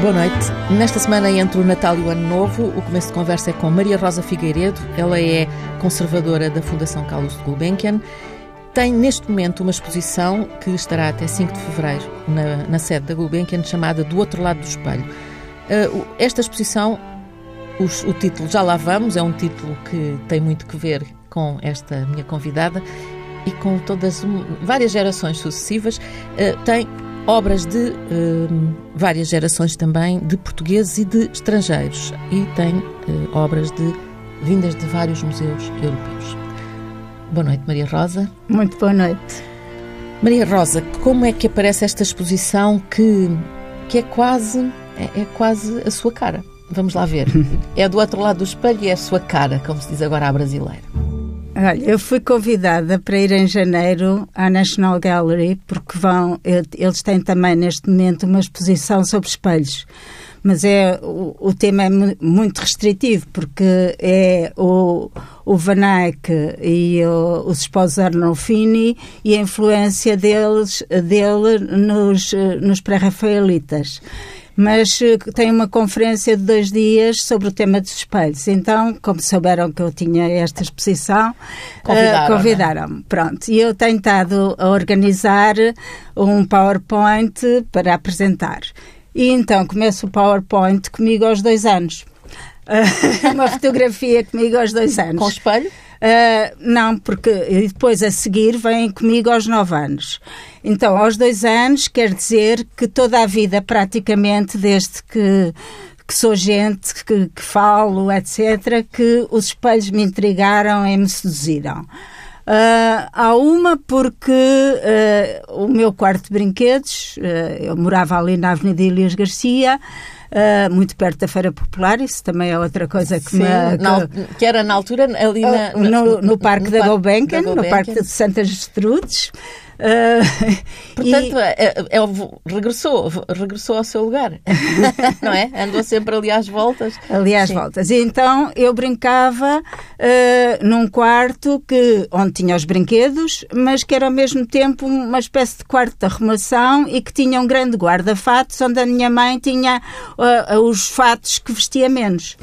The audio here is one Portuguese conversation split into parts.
Boa noite. Nesta semana, entre o Natal e o Ano Novo, o começo de conversa é com Maria Rosa Figueiredo. Ela é conservadora da Fundação Carlos de Gulbenkian. Tem neste momento uma exposição que estará até 5 de fevereiro na, na sede da Gulbenkian, chamada Do Outro Lado do Espelho. Uh, esta exposição, os, o título Já Lá Vamos, é um título que tem muito que ver com esta minha convidada e com todas várias gerações sucessivas. Uh, tem obras de uh, várias gerações também, de portugueses e de estrangeiros, e tem uh, obras de vindas de vários museus europeus. Boa noite, Maria Rosa. Muito boa noite. Maria Rosa, como é que aparece esta exposição que, que é quase é, é quase a sua cara? Vamos lá ver. é do outro lado do espelho e é a sua cara, como se diz agora à brasileira. Olha, eu fui convidada para ir em janeiro à National Gallery porque vão, eles têm também neste momento uma exposição sobre espelhos. Mas é, o, o tema é muito restritivo porque é o, o Van Eyck e o, os esposos Arnolfini e a influência deles, dele nos, nos pré-rafaelitas mas eh, tem uma conferência de dois dias sobre o tema dos espelhos. Então, como souberam que eu tinha esta exposição, convidaram-me. Uh, convidaram Pronto. E eu tenho estado a organizar um PowerPoint para apresentar. E então começo o PowerPoint comigo aos dois anos. Uh, uma fotografia comigo aos dois anos. Com espelho? Uh, não, porque depois a seguir vêm comigo aos 9 anos. Então, aos dois anos, quer dizer que toda a vida, praticamente, desde que que sou gente, que, que falo, etc., que os espelhos me intrigaram e me seduziram. Uh, há uma porque uh, o meu quarto de brinquedos, uh, eu morava ali na Avenida Elias Garcia, uh, muito perto da Feira Popular, isso também é outra coisa que Sim, me. Que, na, que era na altura ali na, no, no, no, Parque no da Gulbenkian, no Parque de Santas Gestrudes. Uh, Portanto, e... é, é, é, regressou, regressou ao seu lugar, não é? Andou sempre ali às voltas. Ali às Sim. voltas. E então eu brincava uh, num quarto que, onde tinha os brinquedos, mas que era ao mesmo tempo uma espécie de quarto de arrumação e que tinha um grande guarda-fatos, onde a minha mãe tinha uh, os fatos que vestia menos.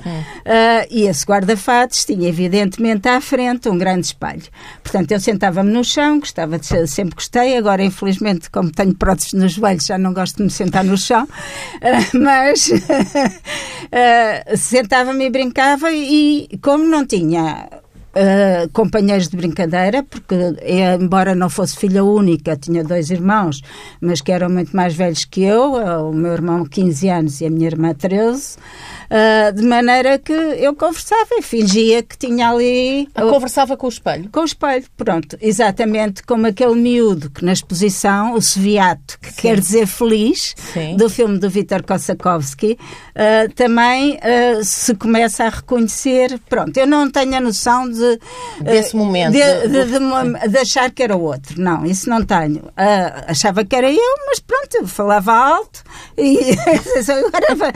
É. e esse guarda-fatos tinha, evidentemente, à frente um grande espelho. Portanto, eu sentava-me no chão, gostava de sempre gostei. Agora, infelizmente, como tenho próteses nos joelhos, já não gosto de me sentar no chão. Uh, mas uh, sentava-me e brincava e, como não tinha Uh, companheiros de brincadeira, porque embora não fosse filha única, tinha dois irmãos, mas que eram muito mais velhos que eu, o meu irmão 15 anos e a minha irmã 13. Uh, de maneira que eu conversava e fingia que tinha ali. Ah, conversava com o espelho? Com o espelho, pronto. Exatamente como aquele miúdo que na exposição, o Seviato, que Sim. quer dizer feliz, Sim. do filme do Vítor Kossakovsky, uh, também uh, se começa a reconhecer. Pronto, eu não tenho a noção de. Desse momento. De, de, de, de, achar que era o outro. Não, isso não tenho. achava que era eu, mas pronto, eu falava alto e agora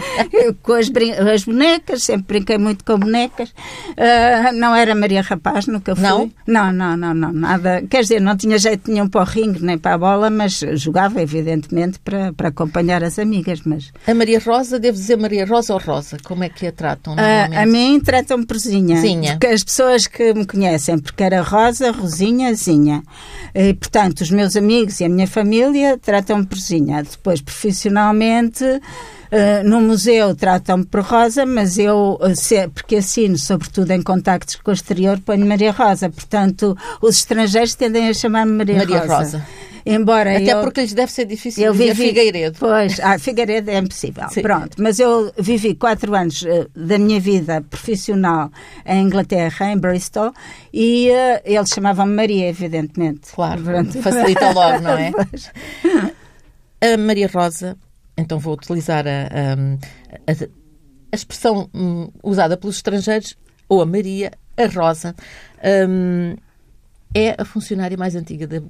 com as brincadeiras as bonecas, sempre brinquei muito com bonecas. Uh, não era Maria Rapaz, nunca fui. Não? Não, não, não, não, nada. Quer dizer, não tinha jeito nenhum para o ringue nem para a bola, mas jogava, evidentemente, para, para acompanhar as amigas. Mas... A Maria Rosa, devo dizer Maria Rosa ou Rosa? Como é que a tratam? Uh, a mim tratam-me por Zinha. Zinha. Porque as pessoas que me conhecem, porque era Rosa, Rosinha, Zinha. E, portanto, os meus amigos e a minha família tratam-me por Zinha. Depois, profissionalmente. Uh, no museu tratam-me por Rosa, mas eu, eh, se, porque assino, sobretudo em contactos com o exterior, ponho Maria Rosa. Portanto, os estrangeiros tendem a chamar-me Maria, Maria Rosa. Rosa. Embora Até eu, porque lhes deve ser difícil eu vivi, Figueiredo. Pois, ah, Figueiredo é impossível. Sim. Pronto, mas eu vivi quatro anos uh, da minha vida profissional em Inglaterra, em Bristol, e uh, eles chamavam-me Maria, evidentemente. Claro, Pronto. facilita logo, não é? a Maria Rosa então vou utilizar a, a, a, expressão um, usada pelos estrangeiros, ou a Maria, a Rosa. Um, é a funcionária mais antiga da,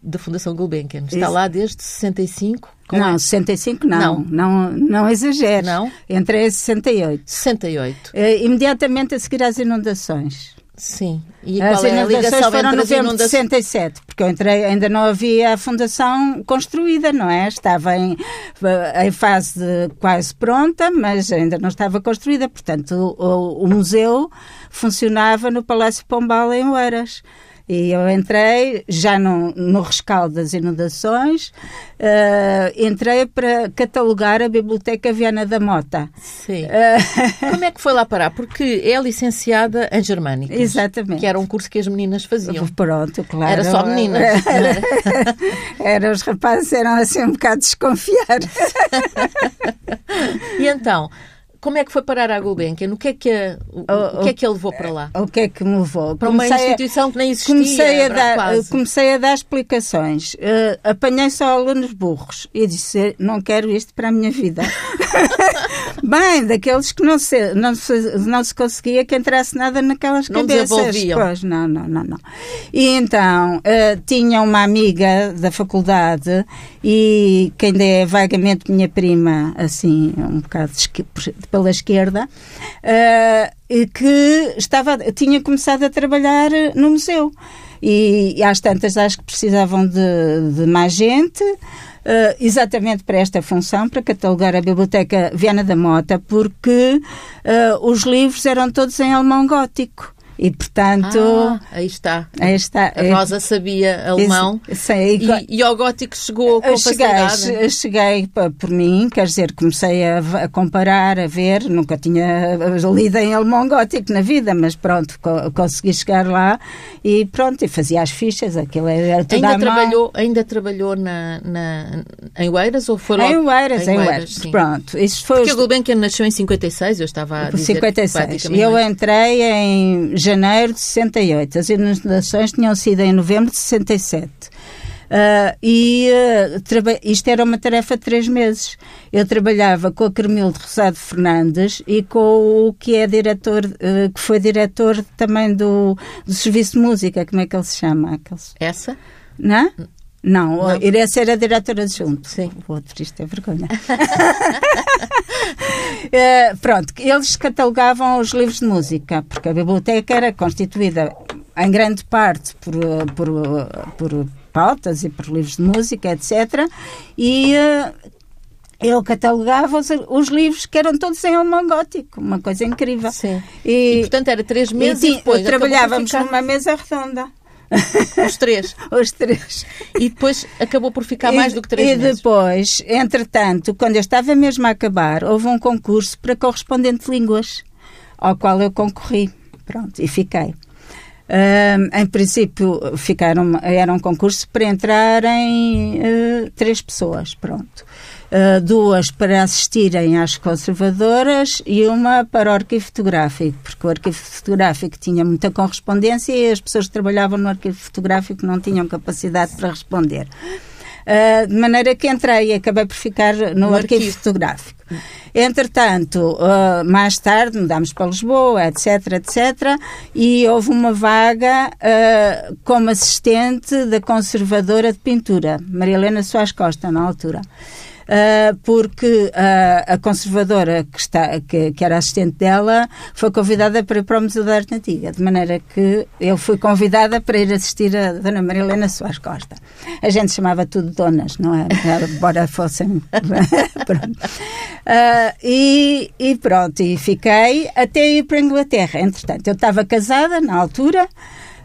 da Fundação Gulbenkian. Está Isso. lá desde 65? Não, é? 65 não. Não, não, não exagero. Não? Entrei em 68. 68. Uh, imediatamente a seguir às inundações. Sim. E as é ligação foram em novembro de 67, porque eu entrei, ainda não havia a fundação construída, não é? Estava em, em fase quase pronta, mas ainda não estava construída. Portanto, o, o museu funcionava no Palácio Pombal em Oeiras. E eu entrei já no, no rescaldo das inundações, uh, entrei para catalogar a Biblioteca Viana da Mota. Sim. Uh, Como é que foi lá parar? Porque é licenciada em Germânica. Exatamente. Que era um curso que as meninas faziam. Pronto, claro. Era só meninas. Era, era os rapazes eram assim um bocado desconfiados. e então, como é que foi parar a Gulbenkian? O que é que, a, o, o, o, que é que ele levou para lá? O que é que me levou? Para comecei uma instituição a, que nem existia. Comecei a, dar, quase. comecei a dar explicações. Uh, apanhei só alunos burros e disse: Não quero isto para a minha vida. Bem, daqueles que não se, não, se, não se conseguia que entrasse nada naquelas não cabeças. Desenvolviam. Pois, não, não, não, não. E então, uh, tinha uma amiga da faculdade e que ainda é vagamente minha prima, assim, um bocado pela esquerda, uh, que estava, tinha começado a trabalhar no museu. E, e às tantas acho que precisavam de, de mais gente. Uh, exatamente para esta função, para catalogar a Biblioteca Viana da Mota, porque uh, os livros eram todos em alemão gótico. E, portanto... Ah, aí está. Aí está. A Rosa sabia alemão sei, e, e ao gótico chegou com facilidade. Cheguei, cheguei por mim, quer dizer, comecei a, a, comparar, a ver, nunca tinha lido em alemão gótico na vida, mas pronto, co consegui chegar lá e pronto, e fazia as fichas, aquilo era tudo ainda trabalhou Ainda trabalhou na, na, em Oeiras ou foi Em Oeiras, em Oeiras, pronto. Isso foi Porque a Gulbenkian nasceu em 56, eu estava a dizer 56. Eu entrei em janeiro de 68. As inundações tinham sido em novembro de 67. Uh, e uh, isto era uma tarefa de três meses. Eu trabalhava com a Carmilde Rosado Fernandes e com o que é diretor, uh, que foi diretor também do, do Serviço de Música, como é que ele se chama? Aqueles... Essa? Não? Não, não. essa era a diretora adjunto. Sim. O outro, isto é vergonha. uh, pronto, eles catalogavam os livros de música, porque a biblioteca era constituída em grande parte por, eh, por, eh, por pautas e por livros de música, etc. E uh, ele catalogava os, os, livros que eram todos em alemão gótico, uma coisa incrível. Sim. E, e portanto era três meses e, e depois trabalhávamos ficar... numa mesa redonda. Os três. Os três. E depois acabou por ficar mais do que três e meses. E depois, entretanto, quando eu estava mesmo a acabar, houve um concurso para correspondente de línguas, ao qual eu concorri. Pronto, e fiquei. Uh, em princípio, ficaram, era um concurso para entrarem uh, três pessoas, pronto. Uh, duas para assistirem às conservadoras e uma para o arquivo fotográfico, porque o arquivo fotográfico tinha muita correspondência e as pessoas que trabalhavam no arquivo fotográfico não tinham capacidade para responder. Uh, de maneira que entrei e acabei por ficar no, no arquivo, arquivo, fotográfico. Entretanto, uh, mais tarde mudámos para Lisboa, etc, etc, e houve uma vaga uh, como assistente da conservadora de pintura, Maria Helena Soares Costa, na altura. Uh, porque uh, a conservadora que, está, que, que, era assistente dela foi convidada para ir para o Museu da Arte Antiga, de maneira que eu fui convidada para ir assistir a Dona Maria Helena Soares Costa. A gente chamava tudo donas, não é? Embora fossem. Uh, e, e pronto, e fiquei até ir para a Inglaterra. Entretanto, eu estava casada na altura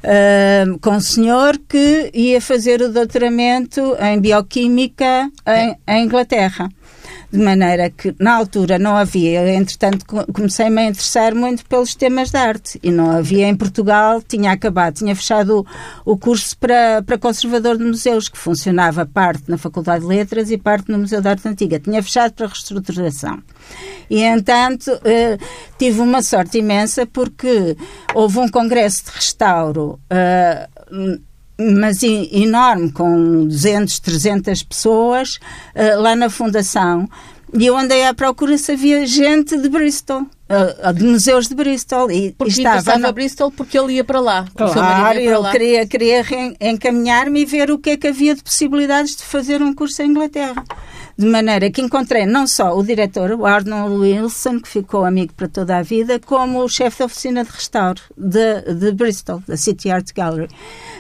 uh, com um senhor que ia fazer o doutoramento em bioquímica em, em Inglaterra de maneira que na altura não havia, entretanto comecei-me a interessar muito pelos temas de arte e não havia em Portugal, tinha acabado, tinha fechado o, o curso para, para conservador de museus, que funcionava parte na Faculdade de Letras e parte no Museu da Arte Antiga, tinha fechado para reestruturação. E, entanto, eh, tive uma sorte imensa porque houve um congresso de restauro eh, mas enorme, com 200, 300 pessoas uh, lá na Fundação. E eu andei à procura se havia gente de Bristol. Uh, de museus de Bristol. E, porque estava no... Bristol porque ele ia para lá. Claro, eu lá. queria, queria encaminhar-me e ver o que é que havia de possibilidades de fazer um curso em Inglaterra. De maneira que encontrei não só o diretor, o Arnold Wilson, que ficou amigo para toda a vida, como o chefe da oficina de restauro de, de Bristol, da City Art Gallery.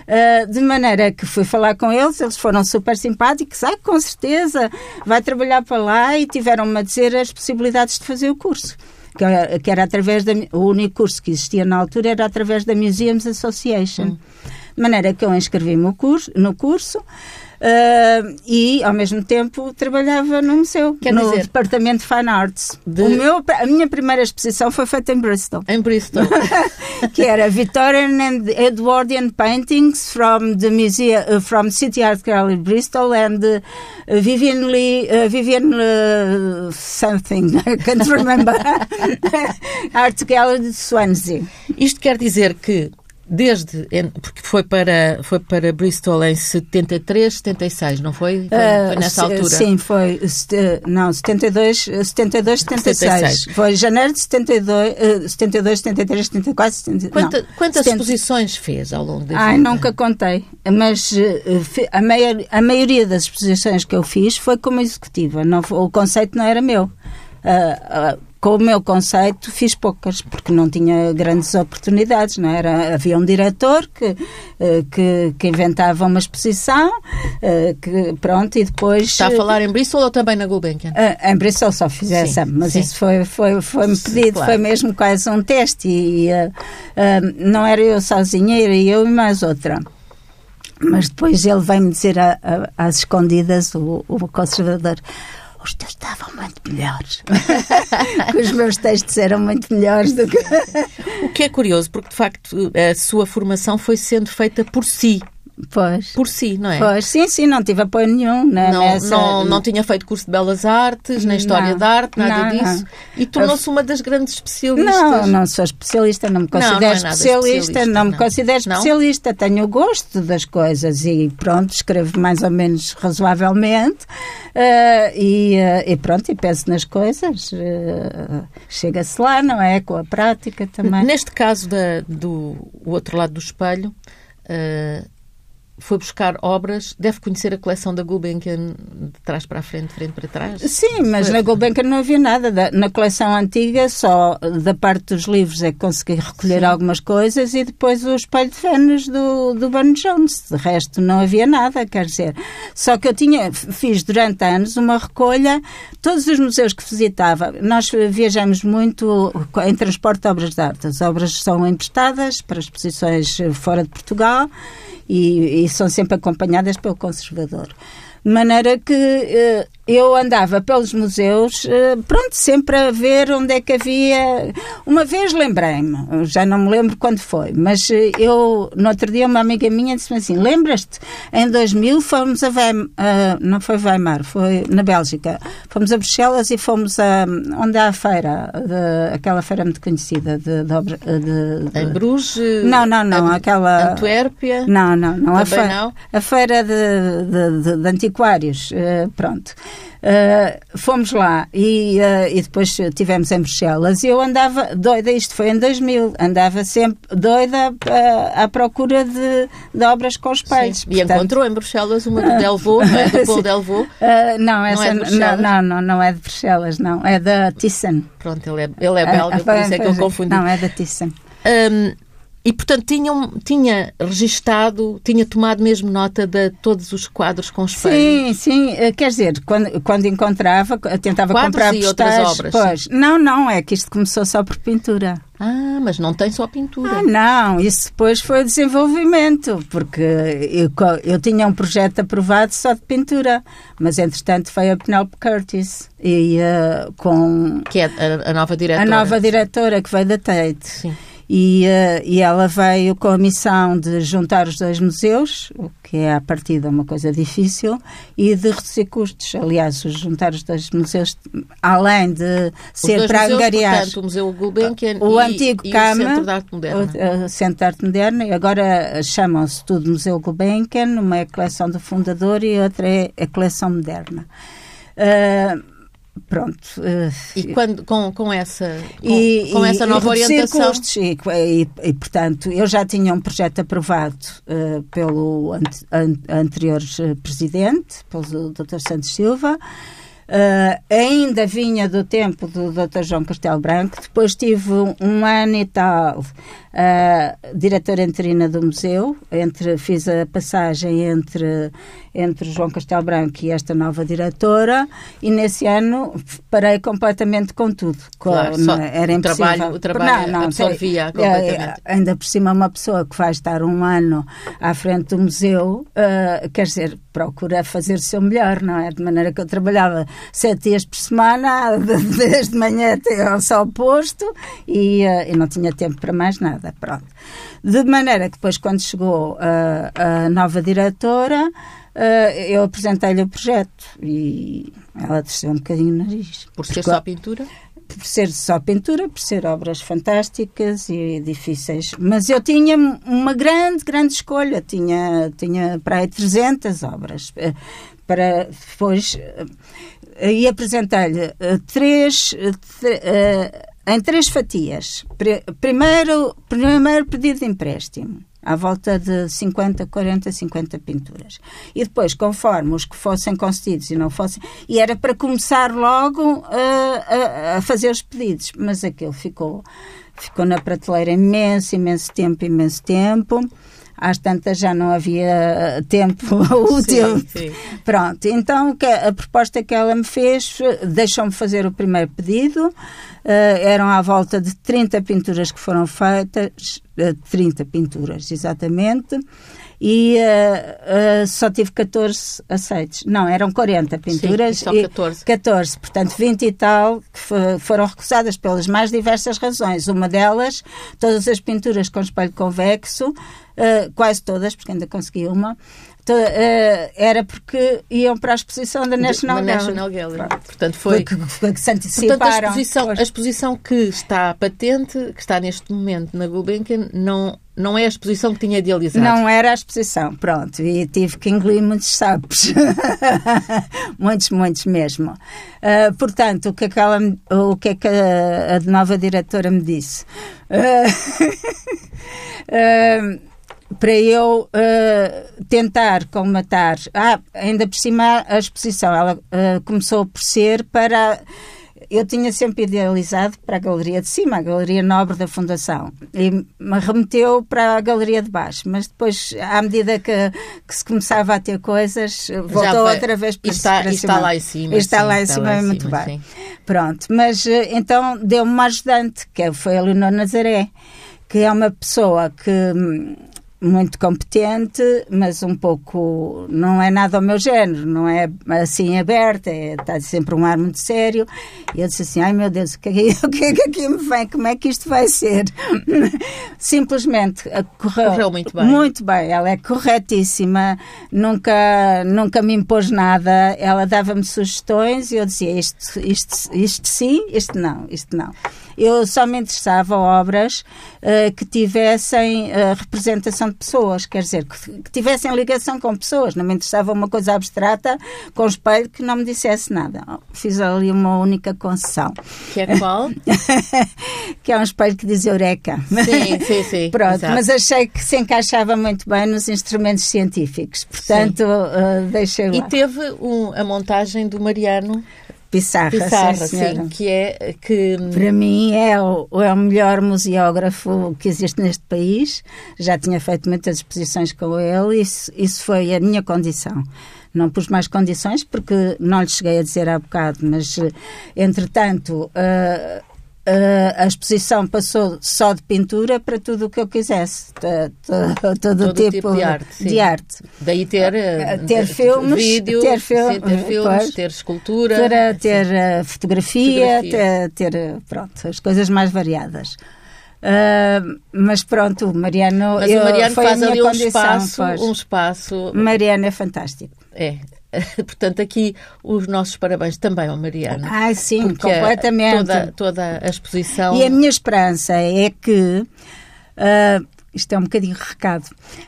Uh, de maneira que fui falar com eles, eles foram super simpáticos, ah, com certeza, vai trabalhar para lá e tiveram-me a dizer as possibilidades de fazer o curso. Que era, que era através da. O único curso que existia na altura era através da Museums Association. Hum. De maneira que eu inscrevi-me no curso. No curso Uh, e, ao mesmo tempo, trabalhava no museu, Quer no dizer, departamento de Fine Arts. De... O meu, a minha primeira exposição foi feita em Bristol. Em Bristol. que era Victorian and Edwardian Paintings from the Museum, uh, from City Art Gallery Bristol and uh, Vivian Lee, uh, Vivian uh, something, I can't remember, Art Gallery de Swansea. Isto quer dizer que desde porque foi para foi para Bristol em 73, 76, não foi? Foi, foi nessa uh, altura. Sim, foi não, 72, 72, 76. 76. Foi janeiro de 72, 72, 73, 74, 75. Quanta, não, quantas 70. exposições fez ao longo da Ai, nunca contei, mas eh, a, maior, a maioria das exposições que eu fiz foi como executiva, não, o conceito não era meu. Uh, uh, com o meu conceito, fiz poucas, porque não tinha grandes oportunidades, não era? Havia um diretor que, eh, que, que inventava uma exposição, eh, que pronto, e depois... Está a falar em Bristol ou também na Gulbenkian? Eh, em Bristol só fiz essa, mas sim. isso foi, foi, foi-me pedido, claro. foi mesmo quase um teste, e uh, não era eu sozinha, era eu e mais outra. Mas depois ele veio-me dizer a, a, às escondidas, o, o conservador, os teus estavam muito melhores. os meus textos eram muito melhores do que. o que é curioso, porque de facto a sua formação foi sendo feita por si. Pois. Por si, não é? Pois, sim, sim, não tive apoio nenhum. Né, não, nessa... não, não tinha feito curso de Belas Artes, nem História não, de Arte, nada não, disso. Não. E tornou-se uma das grandes especialistas. Não, não sou especialista, não me considero não, é especialista, especialista, não, me considero especialista. Tenho o gosto das coisas e pronto, escrevo mais ou menos razoavelmente uh, e, uh, e, pronto, e penso nas coisas. Uh, Chega-se lá, não é? Com a prática também. Neste caso da, do outro lado do espelho, Uh, foi buscar obras, deve conhecer a coleção da Gulbenkian de trás para a frente, de frente para trás? Sim, mas foi... na Gulbenkian não havia nada. Na coleção antiga, só da parte dos livros é que consegui recolher Sim. algumas coisas e depois o espelho de Vênus do, do Burne Jones. De resto, não havia nada, quer dizer. Só que eu tinha, fiz durante anos uma recolha, todos os museus que visitava, nós viajamos muito em transporte de obras de arte. As obras são emprestadas para exposições fora de Portugal e, e são sempre acompanhadas pelo conservador. De maneira que eh, eu andava pelos museus, eh, pronto, sempre a ver onde é que havia. Uma vez lembrei-me, já não me lembro quando foi, mas eh, eu, no outro dia, uma amiga minha disse-me assim: Lembras-te? Em 2000 fomos a Weimar, não foi Weimar, foi na Bélgica. Fomos a Bruxelas e fomos a. onde há a feira, de, aquela feira muito conhecida de, de, de Em Bruges? Não, não, não, a, aquela. Antuérpia? Não, não, não. A feira, não? a feira de, de, de, de antiquários, uh, pronto. Uh, fomos lá e, uh, e depois tivemos em Bruxelas e eu andava doida, isto foi em 2000, andava sempre doida à procura de, de, obras com os pais. E Portanto, encontrou em Bruxelas uma do Delvaux, não é? Do Paul Delvaux? não, essa, não, é não, não, não, é de Bruxelas, não, é da Thyssen. Pronto, ele é, ele é belga, por isso é que eu confundi. Não, é da Thyssen. Um, e, portanto, tinham, tinha registado, tinha tomado mesmo nota de todos os quadros com espelho? Sim, sim. Eh, quer dizer, quando, quando encontrava, tentava quadros comprar e outras obras. Pois. Não, não, é que isto começou só por pintura. Ah, mas não tem só pintura. Ah, não, isso depois foi desenvolvimento, porque eu, eu tinha um projeto aprovado só de pintura, mas entretanto foi a Penelope Curtis e uh, com... Que é a, a, nova diretora. A nova diretora que veio da Tate. Sim. E, uh, e ela veio com a missão de juntar os dois museus, o que é a partida uma coisa difícil, e de reduzir custos. Aliás, juntar os dois museus, além de ser para museus, angariar portanto, o Museu Gulbenkian o e, antigo e Cama, o Centro de Arte Moderna. O, o Centro de Arte Moderna, e agora chamam-se tudo Museu Gulbenkian, uma é a coleção do fundador e outra é a coleção moderna. Uh, pronto. Uh, e quando, com, com essa, com, e, com essa nova orientação? Custos, e, e, e, portanto, eu já tinha um projeto aprovado uh, pelo an, an, anterior presidente, pelo Dr. Santos Silva, Uh, ainda vinha do tempo do Dr. João Castelo Branco, depois tive um, um ano e tal uh, diretora interina do museu, entre, fiz a passagem entre, entre João Castelo Branco e esta nova diretora, e nesse ano parei completamente com tudo. Claro, com, era o impossível. Trabalho, o trabalho não, não, absorvia completamente. É, ainda por cima, uma pessoa que vai estar um ano à frente do museu, uh, quer dizer, procura fazer o seu melhor, não é? De maneira que eu trabalhava sete dias por semana, desde manhã até ao sol posto, e, uh, e não tinha tempo para mais nada, pronto. De maneira que depois, quando chegou a, a nova diretora, uh, eu apresentei-lhe o projeto e ela desceu um bocadinho o nariz. Por ser só pintura? por ser só pintura, por ser obras fantásticas e difíceis. Mas eu tinha uma grande, grande escolha. Tinha, tinha para aí 300 obras. Eh, para depois. E apresentei-lhe eh, três. Em três fatias. Primeiro, primeiro pedido de empréstimo à volta de 50, 40, 50 pinturas. E depois, conforme os que fossem concedidos e não fossem, e era para começar logo uh, a, a, fazer os pedidos, mas aquilo ficou, ficou na prateleira imenso, imenso tempo, imenso tempo. Às tantas já não havia tempo útil. Sim, sim. Pronto, então a proposta que ela me fez, deixou-me fazer o primeiro pedido, Uh, eram à volta de 30 pinturas que foram feitas, uh, eh, 30 pinturas exatamente, e uh, só tive 14 aceites. Não, eram 40 pinturas. Sim, e só 14. 14, portanto 20 e tal que foram recusadas pelas mais diversas razões. Uma delas, todas as pinturas com espelho convexo, quase todas, porque ainda consegui uma, Uh, era porque iam para a exposição da National, da National Gallery. Gallery. Portanto, foi, que, que, que se anteciparam. Portanto, a exposição, a exposição que está patente, que está neste momento na Gulbenkian, não, não é a exposição que tinha idealizado. Não era a exposição, pronto. E tive que engolir muitos sapos. muitos, muitos mesmo. Uh, portanto, o que, é que ela, o que é que a, a nova diretora me disse? Uh, para eu uh, tentar comatar. Ah, ainda por cima a exposição, ela uh, começou por ser para. Eu tinha sempre idealizado para a galeria de cima, a galeria nobre da Fundação, e me remeteu para a galeria de baixo, mas depois, à medida que, que se começava a ter coisas, voltou outra vez para, está, para está lá em cima. Está sim, lá em cima, lá em muito cima, bem. Sim. Pronto, mas eh, então deu-me uma ajudante, que foi a Leonor Nazaré, que é uma pessoa que hum, muito competente, mas um pouco não é nada ao meu género, não é assim aberta, é, está sempre um ar muito sério. E eu disse assim: ai meu Deus, o que, é, o que é que aqui me vem? Como é que isto vai ser? Simplesmente correu, correu muito bem. Muito bem, ela é corretíssima, nunca, nunca me impôs nada, ela dava-me sugestões e eu dizia: isto, isto, isto sim, isto não, isto não. Eu só me interessava obras uh, que tivessem uh, representação pessoas, quer dizer, que, que, tivessem ligação com pessoas. Não me interessava uma coisa abstrata com espelho que não me dissesse nada. Fiz ali uma única concessão. Que é qual? que é um espelho que diz Eureka. Sim, sim, sim. Pronto, Exato. mas achei que se encaixava muito bem nos instrumentos científicos. Portanto, uh, deixei lá. E teve um, a montagem do Mariano Pissarra, Pissarra sim, sim, que é que para mim é o, é o melhor museógrafo que existe neste país. Já tinha feito muitas exposições com ele, isso, isso foi a minha condição. Não pus mais condições porque não lhe cheguei a dizer há bocado, mas entretanto uh, a exposição passou só de pintura para tudo o que eu quisesse, todo, todo, tipo, tipo, de, arte, de arte. Daí ter, uh, ter filmes, vídeo, ter, fil sim, ter filmes, ter escultura, ter uh, fotografia, fotografia. Ter, ter, pronto, as coisas mais variadas. Uh, mas pronto, o Mariano, mas eu, o Mariano foi faz a minha ali um espaço, um espaço. Mariano é fantástico. É, Portanto, aqui os nossos parabéns também ao Mariana. Ah, sim, completamente. Toda, toda a exposição. E a minha esperança é que uh, isto é um bocadinho recado,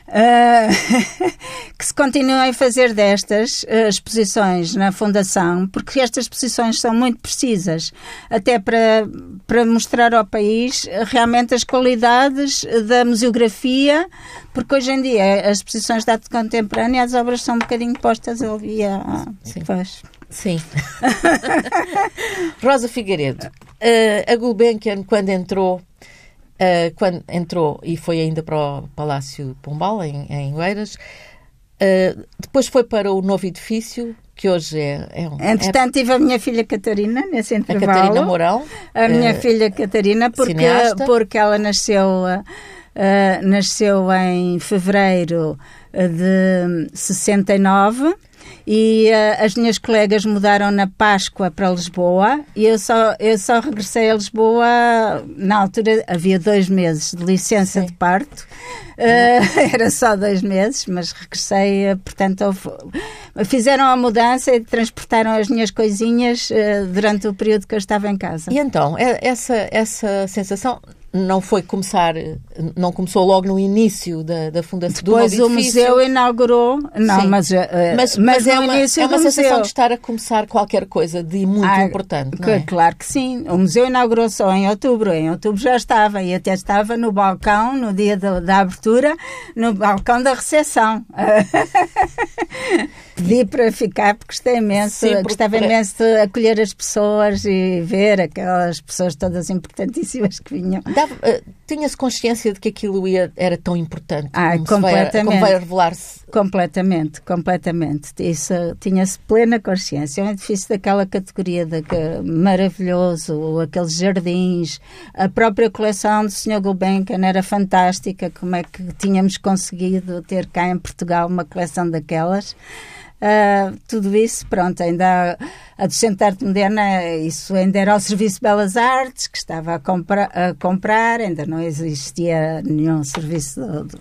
uh, que se continuem a fazer destas uh, exposições na Fundação, porque estas exposições são muito precisas, até para, para mostrar ao país realmente as qualidades da museografia, porque hoje em dia as exposições de arte contemporânea, as obras são um bocadinho postas ali a... Sim. Pois. Sim. Rosa Figueiredo, uh, a Gulbenkian, quando entrou Uh, quando entrou e foi ainda para o Palácio Pombal, em, em Oeiras. Uh, depois foi para o novo edifício, que hoje é, é um. Entretanto, é... tive a minha filha Catarina nesse intervalo. A Catarina Mourão. A minha uh, filha Catarina, porque, porque ela nasceu, nasceu em fevereiro de 69 e uh, as minhas colegas mudaram na Páscoa para Lisboa e eu só, eu só regressei a Lisboa, na altura havia dois meses de licença Sim. de parto, uh, era só dois meses, mas regressei, uh, portanto, houve, fizeram a mudança e transportaram as minhas coisinhas durante o período que eu estava em casa. E então, essa, essa sensação não foi começar, não começou logo no início da, da fundação Depois do o museu inaugurou, não, Sim. mas, uh, mas, mas, é uma, é uma sensação museu. de estar a começar qualquer coisa de muito ah, importante, que, é? Claro que sim. O museu inaugurou só em outubro, em outubro já estava e até estava no balcão, no dia da, da abertura, no balcão da recepção. Pedi para ficar porque gostei imenso, Sim, gostava para... imenso de acolher as pessoas e ver aquelas pessoas todas importantíssimas que vinham. Uh, Tinha-se consciência de que aquilo ia, era tão importante? Ah, completamente. Vai, como vai revelar-se? Completamente, completamente. Isso tinha-se plena consciência. É um edifício daquela categoria de, que, maravilhoso, aqueles jardins, a própria coleção do Sr. Gulbenkian era fantástica. Como é que tínhamos conseguido ter cá em Portugal uma coleção daquelas? Uh, tudo isso, pronto, ainda a docente de arte moderna, isso ainda era ao Serviço de Belas Artes, que estava a, compra, a comprar, ainda não existia nenhum serviço do, do,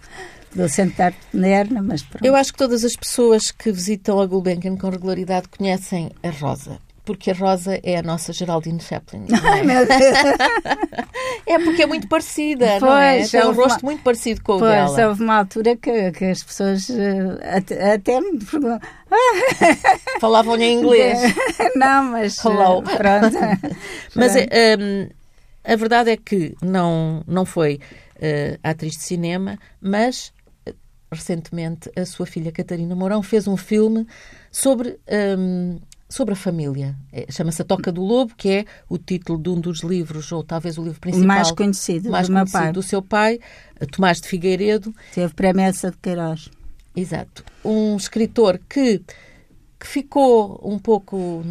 do Centro de Arte Moderna, mas pronto. Eu acho que todas as pessoas que visitam a Gulbenkian com regularidade conhecem a Rosa porque a Rosa é a nossa Geraldine Chaplin. Ai, meu Deus. é porque é muito parecida, pois, não é? Tem um rosto uma... muito parecido com o pois, dela. Pois, houve uma altura que, que as pessoas uh, até, até me perguntam... Falavam em inglês. não, mas... Hello. Uh, pronto. mas um, ehm, a verdade é que não, não foi uh, atriz de cinema, mas recentemente a sua filha Catarina Mourão fez um filme sobre um, sobre a família. É, Chama-se A Toca do Lobo, que é o título de um dos livros, ou talvez o livro principal. Mais conhecido, mais do, conhecido pai. do seu pai, Tomás de Figueiredo. Teve premessa de Queiroz. Exato. Um escritor que que ficou um pouco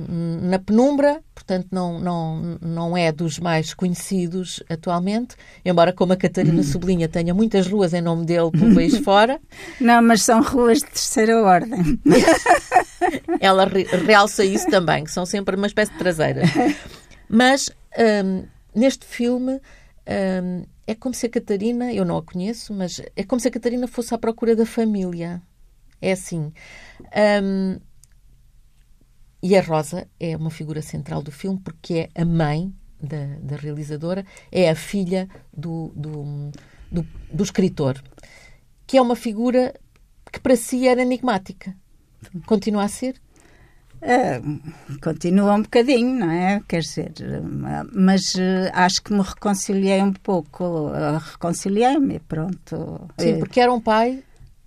na penumbra, portanto não, não, não é dos mais conhecidos atualmente, embora como a Catarina hum. sublinha tenha muitas ruas em nome dele pelo país fora. Não, mas são ruas de terceira ordem. Ela re realça isso também, que são sempre uma espécie de traseiras. Mas um, neste filme um, é como se a Catarina, eu não a conheço, mas é como se a Catarina fosse à procura da família. É assim. Um, e a Rosa é uma figura central do filme porque é a mãe da, da realizadora, é a filha do, do, do, do escritor, que é uma figura que para si era enigmática. Continua a ser? Uh, continua um bocadinho, não é? Quer dizer, mas uh, acho que me reconciliei um pouco, uh, reconciliei-me, pronto. Sim, porque era um pai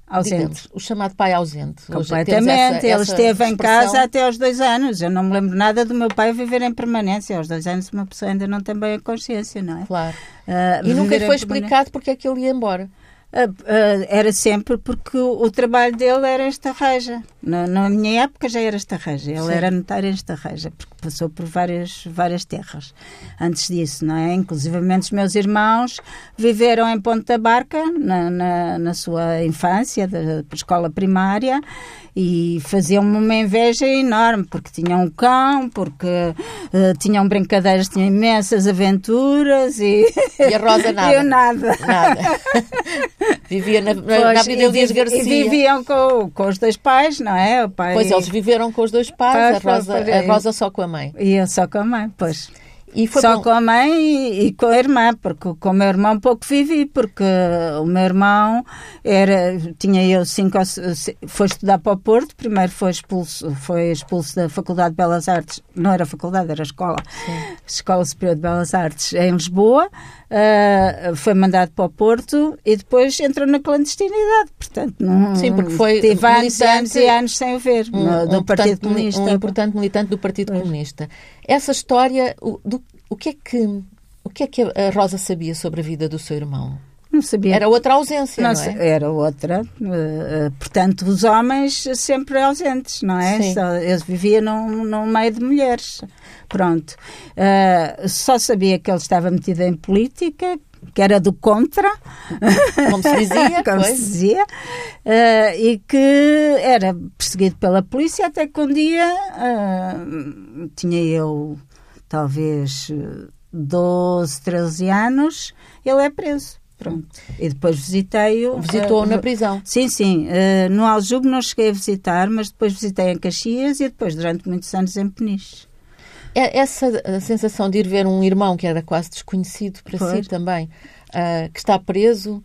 Ausente. Digamos, o chamado pai ausente. Completamente. Essa, Ele esteve em casa até aos dois anos. Eu não me lembro nada do meu pai viver em permanência. Aos dois anos uma pessoa ainda não tem bem a consciência, não é? Claro. Uh, e nunca foi explicado porque é que ele ia embora. Uh, uh, era sempre porque o, trabalho dele era esta reja. Na, na, minha época já era esta reja. Ele Sim. era notário esta reja, porque passou por várias, várias terras antes disso, não é? Inclusive os meus irmãos viveram em Ponta Barca na, na, na sua infância, da escola primária, e faziam-me uma inveja enorme, porque tinham um cão, porque uh, tinham brincadeiras, tinham imensas aventuras e... E a Rosa nada. Eu nada. Nada. Vivia na, na, na vida Elias Garcia. E viviam com, com os dois pais, não é? O pai... Pois, eles viveram com os dois pais, a, Rosa, a Rosa só com a mãe. E eu só com a mãe, pois. Só com a mãe e, e, com a irmã, porque com o meu irmão pouco vivi, porque o meu irmão era, tinha eu cinco, foi estudar para o Porto, primeiro foi expulso, foi expulso da Faculdade de Belas Artes, não era faculdade, era escola, Sim. Escola Superior de Belas Artes em Lisboa, uh, foi mandado para o Porto e depois entrou na clandestinidade, portanto não, Sim, porque foi tive anos, anos e anos sem o ver um, no, do um Partido Comunista. Um importante militante do Partido pois. Comunista. Essa história, o, do, o que é que o que é que a Rosa sabia sobre a vida do seu irmão? Não sabia. Era outra ausência, não, não é? Era outra. Uh, portanto, os homens sempre ausentes, não é? Sim. Só, eu vivia num, num meio de mulheres. Pronto. Uh, só sabia que ele estava metido em política, que era do contra, como se dizia, como se dizia uh, e que era perseguido pela polícia até que um dia uh, tinha eu talvez 12, 13 anos, ele é preso. Pronto. E depois visitei-o. Visitou-o uh, na prisão? Sim, sim. Uh, no Aljube não cheguei a visitar, mas depois visitei em Caxias e depois, durante muitos anos, em Peniche. É essa sensação de ir ver um irmão que era quase desconhecido para pois. si também, uh, que está preso,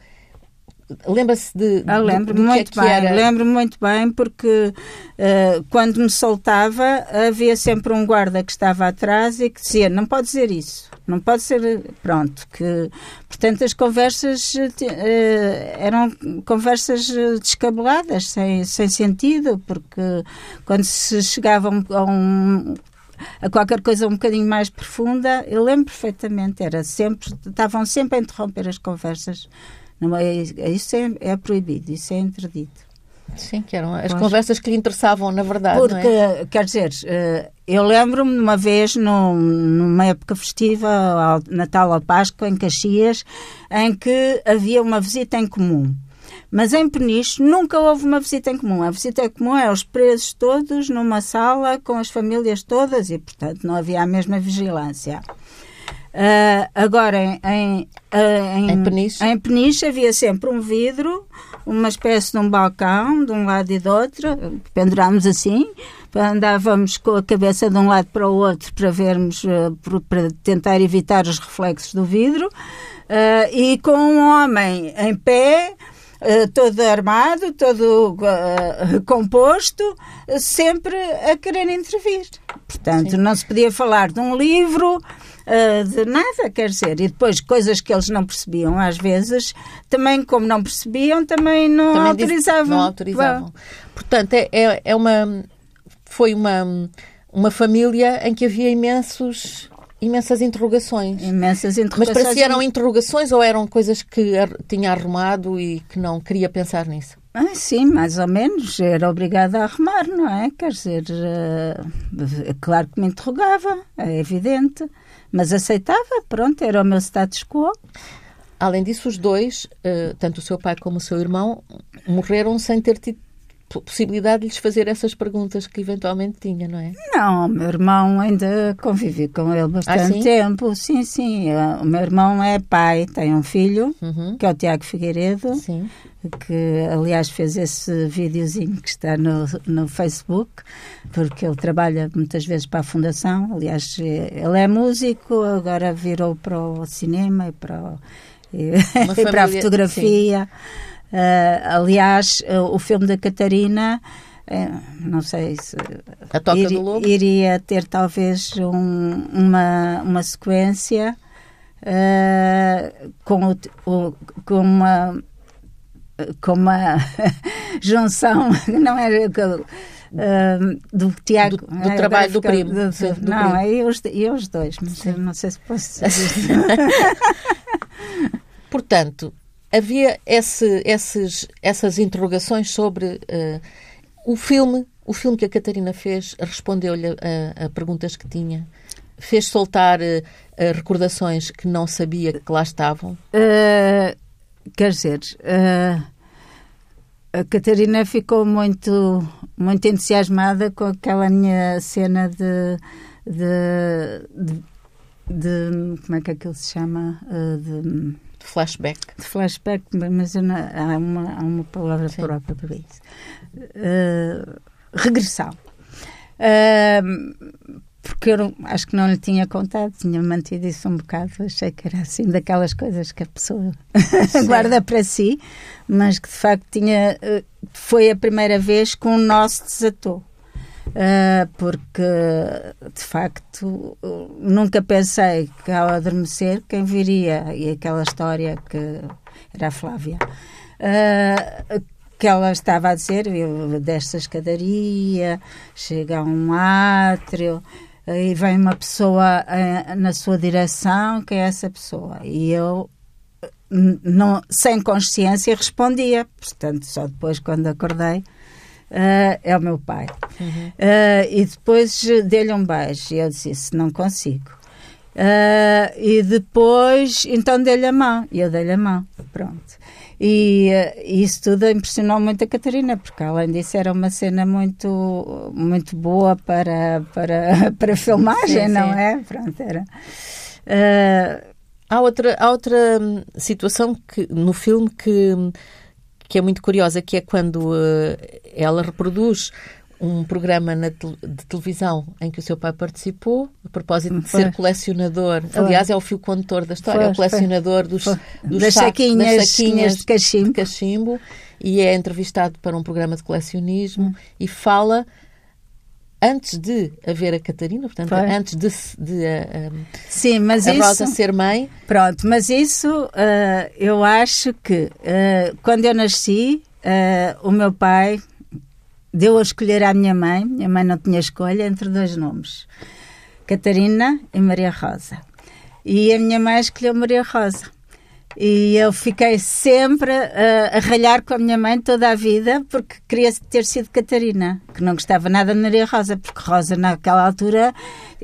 Lembra-se de. Ah, lembro-me muito que é bem. Lembro-me muito bem porque uh, quando me soltava havia sempre um guarda que estava atrás e que dizia: não pode dizer isso, não pode ser. Pronto. que Portanto, as conversas uh, eram conversas descabeladas, sem, sem sentido, porque quando se chegava a um, a qualquer coisa um bocadinho mais profunda, eu lembro perfeitamente, era sempre, estavam sempre a interromper as conversas não é, é, isso é, é proibido, isso é interdito. Sim, que eram as pois. conversas que lhe interessavam, na verdade. Porque, é? quer dizer, eh, eu lembro-me de uma vez, num, numa época festiva, Natal ou Páscoa, em Caxias, em que havia uma visita em comum. Mas em Peniche nunca houve uma visita em comum. A visita em comum é os presos todos numa sala com as famílias todas e, portanto, não havia a mesma vigilância. Uh, agora, em, em, uh, em, em, Peniche. em Peniche havia sempre um vidro, uma espécie de um balcão, de um lado e do outro, pendurámos assim, andávamos com a cabeça de um lado para o outro para vermos, uh, para tentar evitar os reflexos do vidro, e com um homem em pé, todo armado, todo uh, composto, sempre a querer intervir. Portanto, Sim. não se podia falar de um livro, de nada, quer dizer. E depois coisas que eles não percebiam, às vezes, também como não percebiam, também não também autorizavam. Não autorizavam. Portanto, é, é, é uma foi uma uma família em que havia imensos imensas interrogações. Imensas interrogações. Mas para si eram interrogações ou eram coisas que tinha arrumado e que não queria pensar nisso? Ah, sim, mais ou menos. Era obrigada a arrumar, não é? Quer dizer, uh, claro que me interrogava, é evidente. Mas aceitava, pronto, era o meu status quo. Além disso, os dois, uh, tanto o seu pai como o seu irmão, morreram sem ter tido possibilidade de lhes fazer essas perguntas que eventualmente tinha, não é? Não, o meu irmão ainda convivi com ele bastante ah, sim? tempo. Sim, sim. O meu irmão é pai, tem um filho, uhum. que é o Tiago Figueiredo, sim. que aliás fez esse videozinho que está no, no Facebook, porque ele trabalha muitas vezes para a Fundação. Aliás, ele é músico, agora virou para o cinema e para, o, e, e para a fotografia. Sim. Uh, aliás, uh, o filme da Catarina, uh, não sei se ir, iria ter talvez um, uma, uma sequência com, o, com uma com uma junção, não era Uh, do Tiago. Do, do trabalho do primo. Do, do, do não, primo. é os, e os dois, mas não sei se posso dizer. Portanto, havia esse, esses, essas interrogações sobre uh, o filme, o filme que a Catarina fez, respondeu-lhe a, a, perguntas que tinha, fez soltar uh, recordações que não sabia que lá estavam. Uh, quer dizer, a Catarina ficou muito, muito entusiasmada com aquela minha cena de, de, de, de como é que aquilo se chama? de, de flashback. De flashback, mas não, há, uma, há uma palavra Sim. própria para isso. Uh, regressão. Uh, porque eu acho que não lhe tinha contado, tinha mantido isso um bocado, achei que era assim daquelas coisas que a pessoa guarda para si, mas que de facto tinha, eh, foi a primeira vez que um nó se desatou. Uh, porque de facto nunca pensei que ao adormecer quem viria. E aquela história que era a Flávia. Uh, que ela estava a dizer eu desta escadaria chega a um átrio e vem uma pessoa uh, na sua direção que é essa pessoa. E eu não, sem consciência respondia. Portanto só depois quando acordei Uh, é o meu pai. Uhum. Uh, e depois dei-lhe um beijo e eu disse: Não consigo. Uh, e depois, então dei-lhe a mão. E eu dei-lhe a mão. Pronto. E isso tudo impressionou muito a Catarina, porque além disso era uma cena muito, muito boa para, para, para filmagem, sim, não sim. é? Pronto, era. Há outra, há outra hum, situação que, no filme que que é muito curiosa, que é quando uh, ela reproduz um programa te de televisão em que o seu pai participou, a propósito de ser colecionador. Foi. Aliás, é o fio condutor da história, foi, é o colecionador dos, dos das, saquinhas, das saquinhas de cachimbo. de cachimbo. E é entrevistado para um programa de colecionismo hum. e fala antes de haver a Catarina, portanto, Foi. antes de, de uh, Sim, mas a isso, Rosa ser mãe. Pronto, mas isso uh, eu acho que uh, quando eu nasci, o meu pai deu a escolher à minha mãe, minha mãe não tinha escolha, entre dois nomes, Catarina e Maria Rosa. E a minha mãe escolheu Maria Rosa. E eu fiquei sempre a, a ralhar com a minha mãe toda a vida porque queria ter sido Catarina, que não gostava nada de Maria Rosa, porque Rosa naquela altura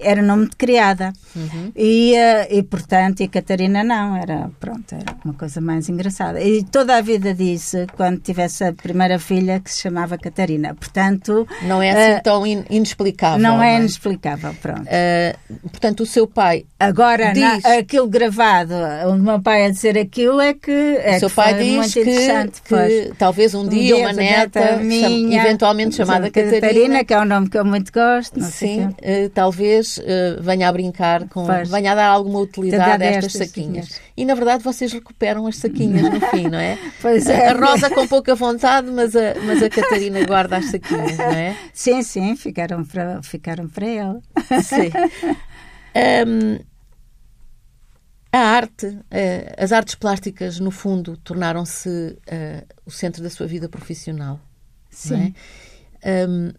era nome de criada. Uhum. E, uh, e, portanto, e Catarina não, era, pronto, era uma coisa mais engraçada. E toda a vida disse, quando tivesse a primeira filha, que se chamava Catarina. Portanto... Não é assim uh, tão in inexplicável. Não, é, é inexplicável, pronto. Uh, portanto, o seu pai Agora, diz... na, aquilo gravado, onde o meu pai a dizer aquilo é que é o seu pai diz que, que talvez um, um dia, uma neta, minha, eventualmente chamada Catarina, Catarina, que é um nome que eu muito gosto. sim, talvez uh, venha a brincar com, Faz. venha a dar alguma utilidade a estas saquinhas. saquinhas. E na verdade vocês recuperam as saquinhas no fim, não é? Pois é. A Rosa com pouca vontade, mas a, mas a Catarina guarda as saquinhas, não é? Sim, sim, ficaram para, ficaram para ela. Sim. Um, a arte, uh, as artes plásticas, no fundo, tornaram-se uh, o centro da sua vida profissional. Sim. É? Um,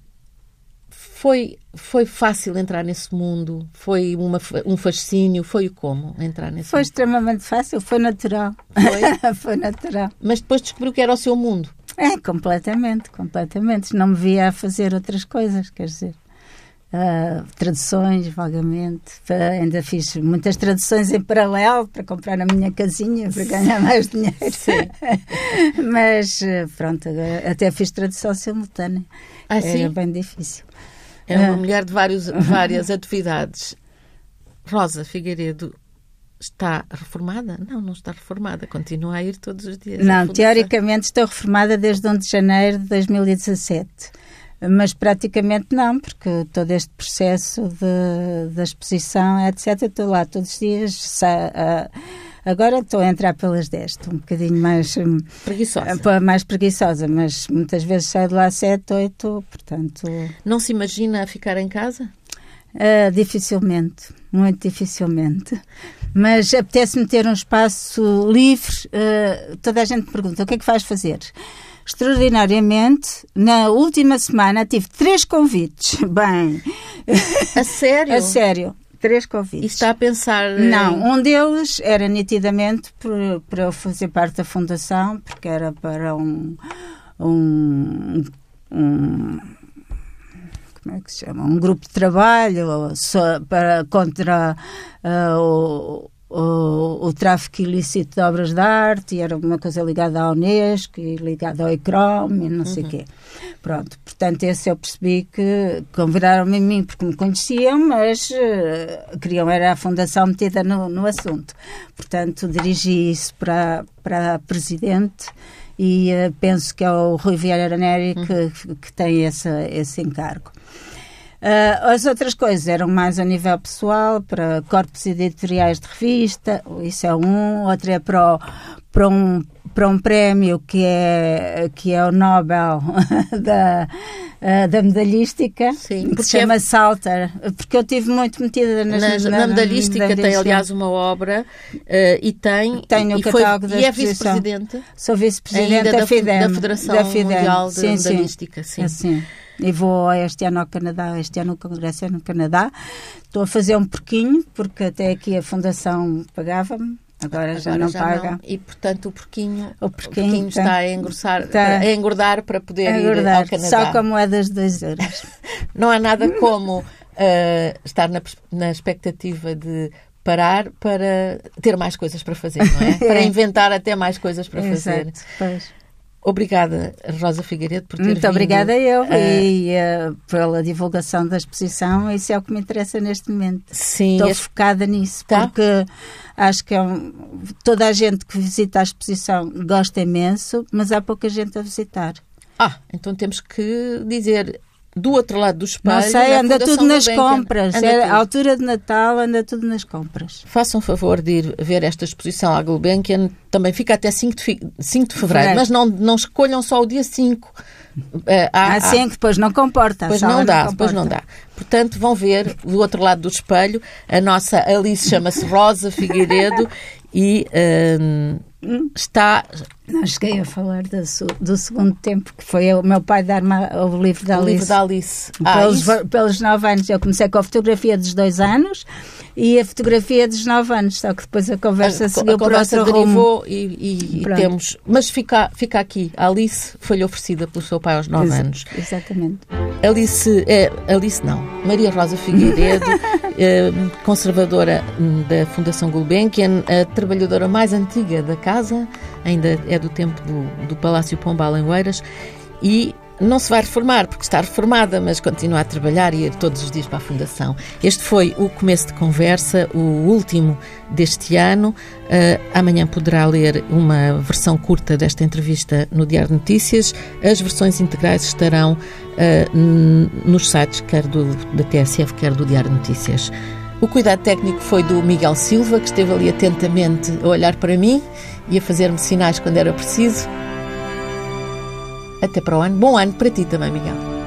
foi, foi fácil entrar nesse mundo? Foi uma, um fascínio? Foi como entrar nesse Foi mundo? extremamente fácil, foi natural. Foi? foi natural. Mas depois descobriu que era o seu mundo? É, completamente, completamente. Não me via a fazer outras coisas, quer dizer. Uh, traduções, vagamente. ainda fiz muitas traduções em paralelo para comprar a minha casinha, para ganhar mais dinheiro. Mas pronto, agora, até fiz tradução simultânea. Ah, Era sim? bem difícil. É uma mulher de vários, várias atividades. Rosa Figueiredo está reformada? Não, não está reformada. Continua a ir todos os dias. Não, teoricamente estou reformada desde 1 de janeiro de 2017. Mas praticamente não, porque todo este processo de, da exposição, etc., estou lá todos os dias. Agora estou a entrar pelas 10, estou um bocadinho mais hum, preguiçosa. mais preguiçosa, mas muitas vezes saio de lá às 7, 8, portanto. Não se imagina ficar em casa? Uh, dificilmente, muito dificilmente. Mas apetece-me ter um espaço livre. Uh, toda a gente me pergunta o que é que vais fazer? extraordinariamente, na última semana tive três convites. Bem. A sério? a sério três convites. E está a pensar. Não, um deles era nitidamente para eu fazer parte da fundação, porque era para um. um, um como é que se chama? Um grupo de trabalho para, contra uh, o o, o, tráfico ilícito de obras de arte, e era uma coisa ligada à Unesco e ligada ao ICROM e não sei o uhum. quê. Pronto, portanto, esse eu percebi que convidaram-me a mim porque me conheciam, mas uh, queriam era a fundação metida no, no assunto. Portanto, dirigi isso para, para a Presidente e uh, penso que é o Rui Vieira Neri uhum. que, que tem esse, esse encargo. Uh, as outras coisas eram mais a nível pessoal, para corpos editoriais de revista, isso é um, outro é para, o, para um para um prémio que é, que é o Nobel da, uh, da medalhística, Sim, que se chama é... Salter, porque eu tive muito metida nas, na, na, na medalhística. Tem, aliás, uma obra uh, e tem. Tem o catálogo foi, da E é vice-presidente? Sou vice-presidente da, FIDEM, da Federação da FIDEM. Mundial de sim, Medalhística. Sim. Assim. E vou este ano ao Canadá, este ano o congresso é no Canadá. Estou a fazer um porquinho, porque até aqui a fundação pagava-me Agora, Agora já não já paga. Não. E, portanto, o porquinho, o porquinho, o porquinho está a, engrossar, está a engordar para poder engordar, ir ao Canadá. Só com moedas de 2 euros. não há nada como uh, estar na, na expectativa de parar para ter mais coisas para fazer, não é? Para inventar até mais coisas para fazer. Exato, pois. Obrigada, Rosa Figueiredo, por ter Muito vindo. obrigada eu uh, e uh, pela divulgação da exposição. Isso é o que me interessa neste momento. Sim. Estou este... focada nisso, tá? porque acho que é um, toda a gente que visita a exposição gosta imenso, mas há pouca gente a visitar. Ah, então temos que dizer do outro lado do espelho. Não sei, anda tudo nas compras. É, a altura de Natal anda tudo nas compras. Façam favor de ir ver esta exposição à Gulbenkian. Também fica até 5 de, 5 de fevereiro, mas não, não escolham só o dia 5. Uh, há, há 5, depois não comporta. Depois não dá, não depois não dá. Portanto, vão ver do outro lado do espelho. A nossa Alice chama-se Rosa Figueiredo e uh, está. Não cheguei a falar do, do, segundo tempo, que foi o meu pai dar-me o livro da Alice. O livro da Alice. Ah, pelos, pelos nove anos. Eu comecei com a fotografia dos dois anos e a fotografia dos nove anos, só que depois a conversa a, seguiu a por outro rumo. E, e, e temos. Mas fica, fica aqui. A Alice foi-lhe oferecida pelo seu pai aos nove Ex anos. Exatamente. Alice, é, Alice não, Maria Rosa Figueiredo, é, conservadora da Fundação Gulbenkian, a trabalhadora mais antiga da casa, ainda é do tempo do, do Palácio Pombal em Oeiras, e não se vai reformar, porque está reformada, mas continua a trabalhar e ir todos os dias para a Fundação. Este foi o começo de conversa, o último deste ano. Uh, amanhã poderá ler uma versão curta desta entrevista no Diário de Notícias. As versões integrais estarão uh, nos sites, quer do, da TSF, quer do Diário de Notícias. O cuidado técnico foi do Miguel Silva, que esteve ali atentamente a olhar para mim e a fazer-me sinais quando era preciso. Até para o ano. Bom ano para ti também, Miguel.